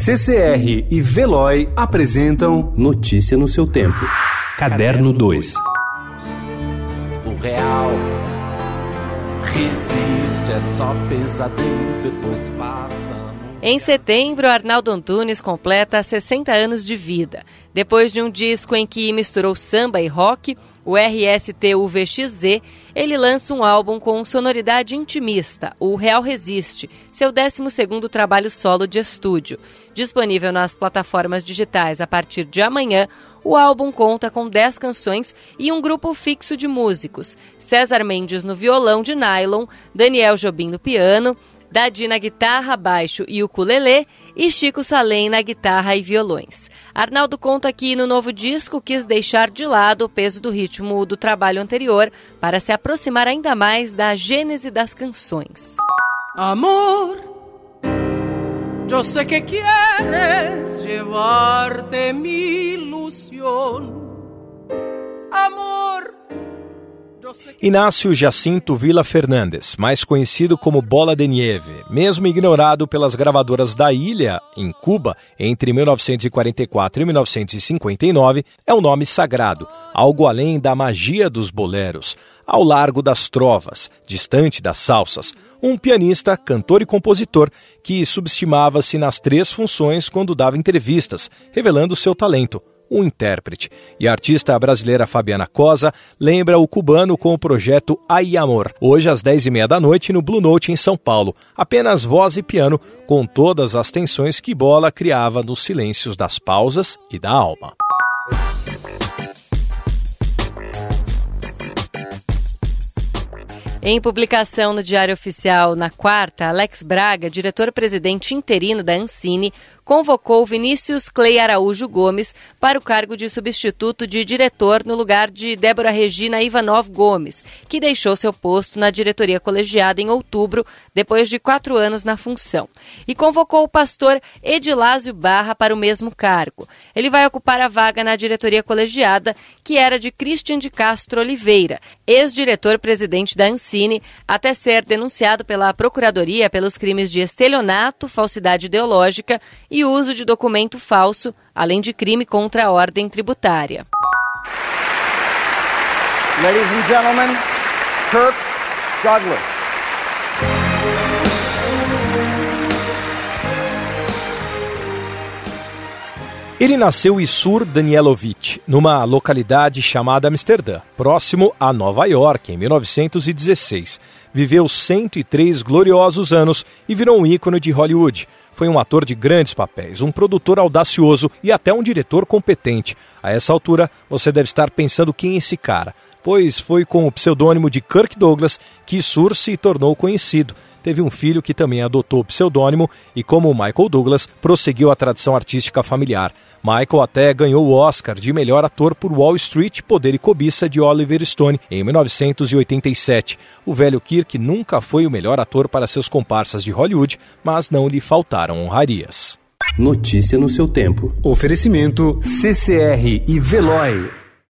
CCR e Veloy apresentam Notícia no seu tempo. Caderno 2. O real resiste, é só pesadelo, depois passa. Em setembro, Arnaldo Antunes completa 60 anos de vida. Depois de um disco em que misturou samba e rock, o RSTUVXZ, ele lança um álbum com sonoridade intimista, o Real Resiste, seu 12º trabalho solo de estúdio. Disponível nas plataformas digitais a partir de amanhã, o álbum conta com 10 canções e um grupo fixo de músicos. César Mendes no violão de nylon, Daniel Jobim no piano, Dadi na guitarra, baixo e ukulele e Chico Salem na guitarra e violões. Arnaldo conta que no novo disco quis deixar de lado o peso do ritmo do trabalho anterior para se aproximar ainda mais da gênese das canções. Amor, eu sei que quieres llevarte mi ilusión. Amor, Inácio Jacinto Vila Fernandes, mais conhecido como Bola de Nieve, mesmo ignorado pelas gravadoras da ilha, em Cuba, entre 1944 e 1959, é um nome sagrado, algo além da magia dos boleros, ao largo das trovas, distante das salsas. Um pianista, cantor e compositor que subestimava-se nas três funções quando dava entrevistas, revelando seu talento um intérprete. E a artista brasileira Fabiana Cosa lembra o cubano com o projeto Ai Amor, hoje às 10h30 da noite no Blue Note em São Paulo. Apenas voz e piano, com todas as tensões que Bola criava nos silêncios das pausas e da alma. Em publicação no Diário Oficial na quarta, Alex Braga, diretor-presidente interino da Ancine, convocou Vinícius Clay Araújo Gomes para o cargo de substituto de diretor no lugar de Débora Regina Ivanov Gomes, que deixou seu posto na diretoria colegiada em outubro, depois de quatro anos na função. E convocou o pastor Edilásio Barra para o mesmo cargo. Ele vai ocupar a vaga na diretoria colegiada, que era de Christian de Castro Oliveira, ex-diretor-presidente da Ancine, até ser denunciado pela Procuradoria pelos crimes de estelionato, falsidade ideológica e e uso de documento falso, além de crime contra a ordem tributária. Ladies and gentlemen, Kirk Douglas. Ele nasceu Isur Danielovich, numa localidade chamada Amsterdã, próximo a Nova York, em 1916. Viveu 103 gloriosos anos e virou um ícone de Hollywood foi um ator de grandes papéis, um produtor audacioso e até um diretor competente. A essa altura, você deve estar pensando quem é esse cara, pois foi com o pseudônimo de Kirk Douglas que Sur se tornou conhecido. Teve um filho que também adotou o pseudônimo e, como Michael Douglas, prosseguiu a tradição artística familiar. Michael até ganhou o Oscar de melhor ator por Wall Street, Poder e Cobiça de Oliver Stone em 1987. O velho Kirk nunca foi o melhor ator para seus comparsas de Hollywood, mas não lhe faltaram honrarias. Notícia no seu tempo. Oferecimento CCR e Veloy.